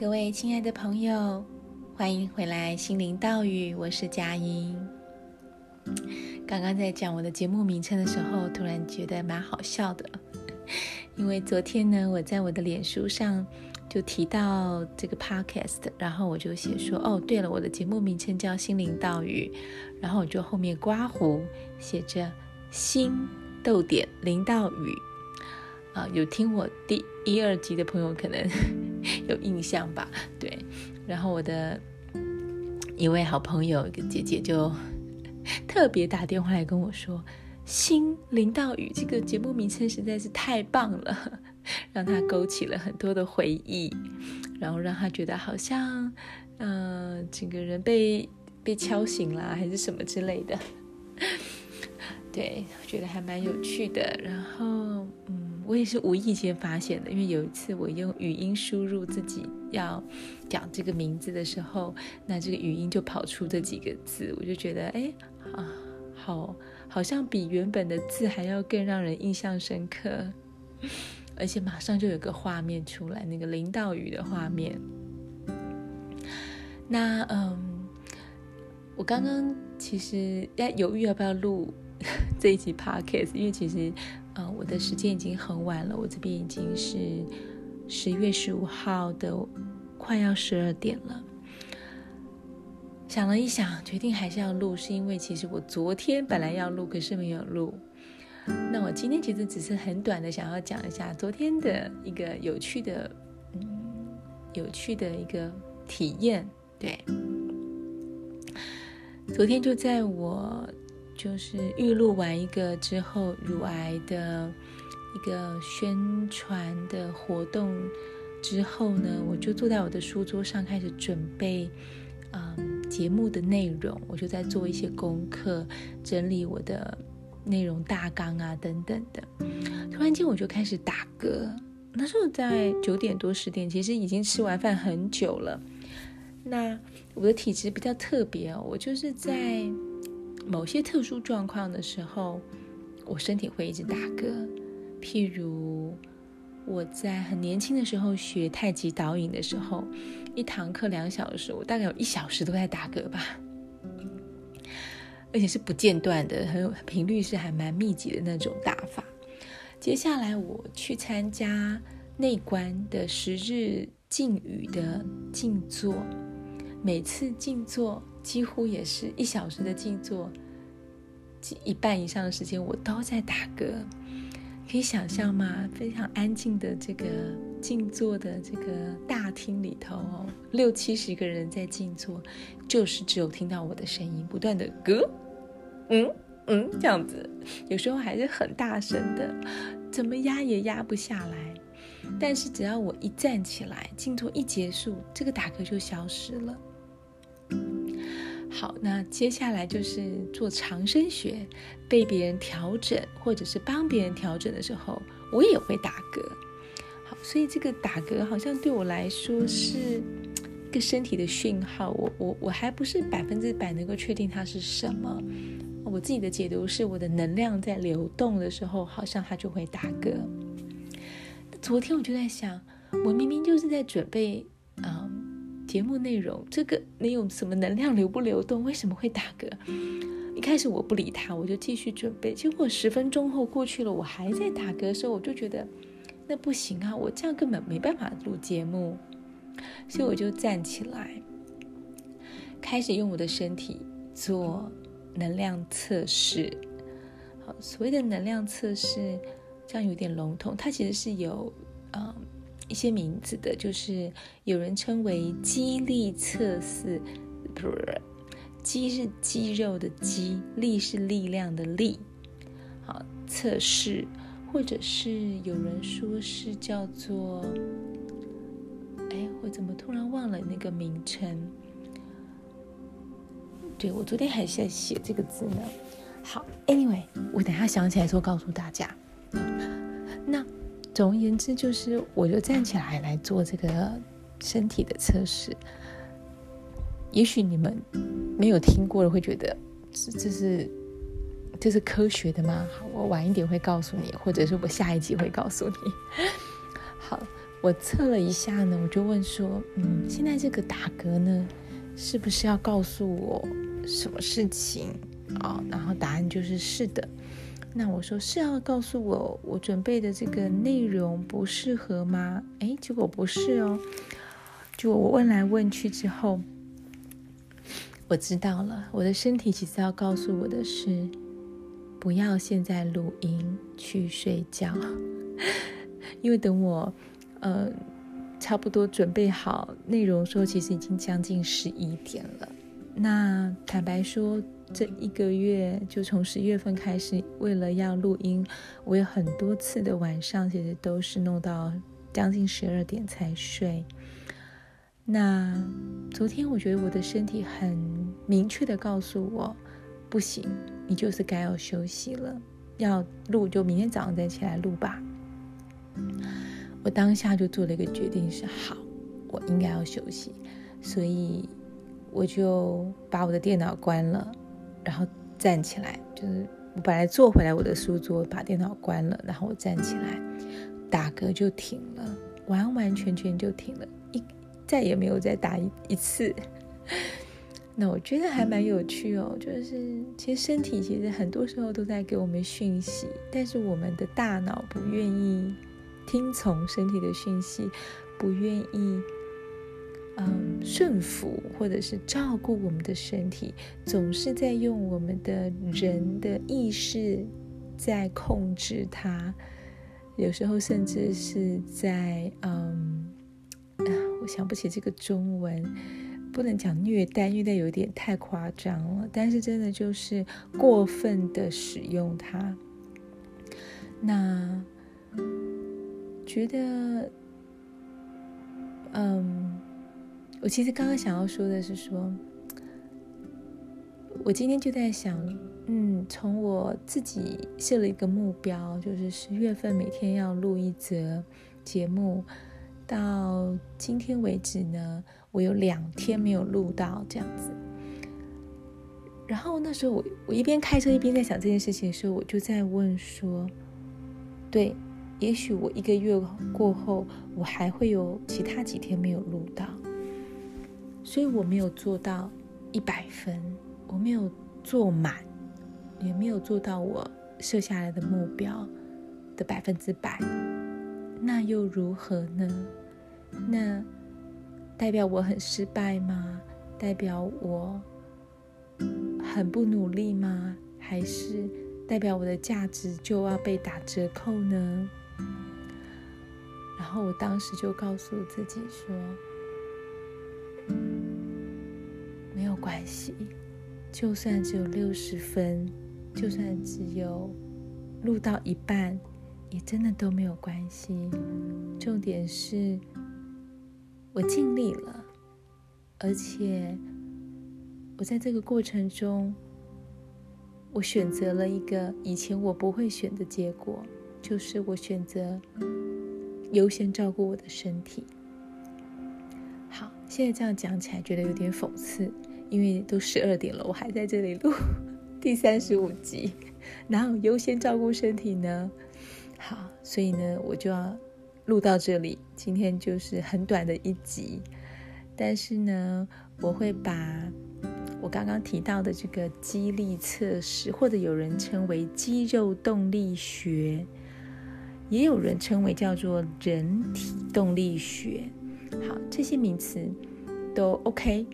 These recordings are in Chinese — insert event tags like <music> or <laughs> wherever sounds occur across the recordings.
各位亲爱的朋友，欢迎回来心灵道语，我是佳音。刚刚在讲我的节目名称的时候，突然觉得蛮好笑的，因为昨天呢，我在我的脸书上就提到这个 podcast，然后我就写说，哦，对了，我的节目名称叫心灵道语，然后我就后面刮胡写着心逗点灵道语。啊，有听我第一二集的朋友可能 <laughs> 有印象吧？对，然后我的一位好朋友，一个姐姐就 <laughs> 特别打电话来跟我说：“心灵道语这个节目名称实在是太棒了，<laughs> 让她勾起了很多的回忆，然后让她觉得好像，呃，整个人被被敲醒了，还是什么之类的。对，我觉得还蛮有趣的。然后，嗯。”我也是无意间发现的，因为有一次我用语音输入自己要讲这个名字的时候，那这个语音就跑出这几个字，我就觉得，哎，啊，好，好像比原本的字还要更让人印象深刻，而且马上就有个画面出来，那个灵道语的画面。那，嗯，我刚刚其实在犹豫要不要录 <laughs> 这一集 podcast，因为其实。呃，我的时间已经很晚了，我这边已经是十月十五号的快要十二点了。想了一想，决定还是要录，是因为其实我昨天本来要录，可是没有录。那我今天其实只是很短的想要讲一下昨天的一个有趣的，嗯，有趣的一个体验。对，昨天就在我。就是预录完一个之后，乳癌的一个宣传的活动之后呢，我就坐在我的书桌上开始准备，嗯，节目的内容。我就在做一些功课，整理我的内容大纲啊等等的。突然间我就开始打嗝，那时候在九点多十点，其实已经吃完饭很久了。那我的体质比较特别哦，我就是在。某些特殊状况的时候，我身体会一直打嗝。譬如我在很年轻的时候学太极导引的时候，一堂课两小时，我大概有一小时都在打嗝吧，而且是不间断的，很有频率是还蛮密集的那种打法。接下来我去参加内观的十日静语的静坐，每次静坐。几乎也是一小时的静坐，一半以上的时间我都在打嗝，可以想象吗？非常安静的这个静坐的这个大厅里头哦，六七十个人在静坐，就是只有听到我的声音不断的嗝，嗯嗯这样子，有时候还是很大声的，怎么压也压不下来。但是只要我一站起来，静坐一结束，这个打嗝就消失了。好，那接下来就是做长生学，被别人调整或者是帮别人调整的时候，我也会打嗝。好，所以这个打嗝好像对我来说是一个身体的讯号。我我我还不是百分之百能够确定它是什么。我自己的解读是，我的能量在流动的时候，好像它就会打嗝。昨天我就在想，我明明就是在准备，节目内容，这个你有什么能量流不流动？为什么会打嗝？一开始我不理他，我就继续准备。结果十分钟后过去了，我还在打嗝的时候，我就觉得那不行啊，我这样根本没办法录节目。所以我就站起来，开始用我的身体做能量测试。好，所谓的能量测试，这样有点笼统，它其实是有，嗯。一些名字的，就是有人称为肌力测试，不是，肌是肌肉的肌，力是力量的力，好，测试，或者是有人说是叫做，哎，我怎么突然忘了那个名称？对，我昨天还是在写这个字呢。好，Anyway，我等下想起来之后告诉大家。<laughs> 那。总而言之，就是我就站起来来做这个身体的测试。也许你们没有听过的会觉得这这是这是科学的吗？好，我晚一点会告诉你，或者是我下一集会告诉你。<laughs> 好，我测了一下呢，我就问说，嗯，现在这个打嗝呢，是不是要告诉我什么事情啊？哦，然后答案就是是的。那我说是要告诉我我准备的这个内容不适合吗？诶，结果不是哦。就我问来问去之后，我知道了，我的身体其实要告诉我的是，不要现在录音，去睡觉。<laughs> 因为等我，呃，差不多准备好内容时候，其实已经将近十一点了。那坦白说，这一个月就从十月份开始，为了要录音，我有很多次的晚上，其实都是弄到将近十二点才睡。那昨天我觉得我的身体很明确的告诉我，不行，你就是该要休息了，要录就明天早上再起来录吧。我当下就做了一个决定是，好，我应该要休息，所以我就把我的电脑关了，然后站起来，就是我本来坐回来我的书桌，把电脑关了，然后我站起来，打嗝就停了，完完全全就停了，一再也没有再打一一次。<laughs> 那我觉得还蛮有趣哦，就是其实身体其实很多时候都在给我们讯息，但是我们的大脑不愿意。听从身体的讯息，不愿意，嗯，顺服或者是照顾我们的身体，总是在用我们的人的意识在控制它，有时候甚至是在，嗯，<sighs> 我想不起这个中文，不能讲虐待，虐待有点太夸张了，但是真的就是过分的使用它，那。觉得，嗯，我其实刚刚想要说的是说，我今天就在想，嗯，从我自己设了一个目标，就是十月份每天要录一则节目，到今天为止呢，我有两天没有录到这样子。然后那时候我我一边开车一边在想这件事情的时候，我就在问说，对。也许我一个月过后，我还会有其他几天没有录到，所以我没有做到一百分，我没有做满，也没有做到我设下来的目标的百分之百，那又如何呢？那代表我很失败吗？代表我很不努力吗？还是代表我的价值就要被打折扣呢？然后我当时就告诉自己说：“关系，就算只有六十分，就算只有录到一半，也真的都没有关系。重点是我尽力了，而且我在这个过程中，我选择了一个以前我不会选的结果。”就是我选择优先照顾我的身体。好，现在这样讲起来觉得有点讽刺，因为都十二点了，我还在这里录 <laughs> 第三十五集，哪有优先照顾身体呢？好，所以呢，我就要录到这里。今天就是很短的一集，但是呢，我会把我刚刚提到的这个肌力测试，或者有人称为肌肉动力学。也有人称为叫做人体动力学，好，这些名词都 OK，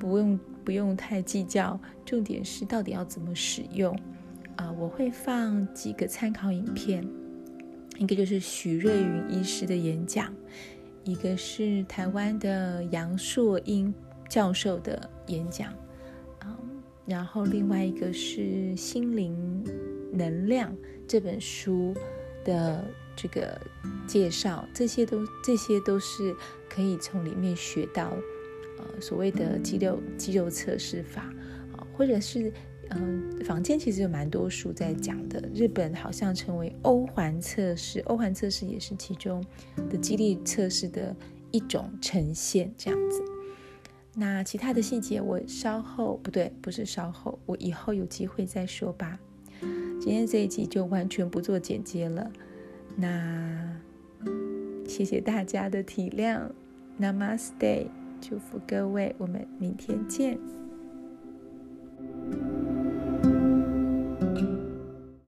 不用不用太计较，重点是到底要怎么使用啊、我会放几个参考影片，一个就是许瑞云医师的演讲，一个是台湾的杨硕英教授的演讲，啊，然后另外一个是《心灵能量》这本书的。这个介绍，这些都这些都是可以从里面学到，所谓的肌肉肌肉测试法啊，或者是嗯、呃，坊间其实有蛮多书在讲的。日本好像称为欧环测试，欧环测试也是其中的肌力测试的一种呈现，这样子。那其他的细节我稍后不对，不是稍后，我以后有机会再说吧。今天这一集就完全不做剪接了。那谢谢大家的体谅，Namaste，祝福各位我们明天见。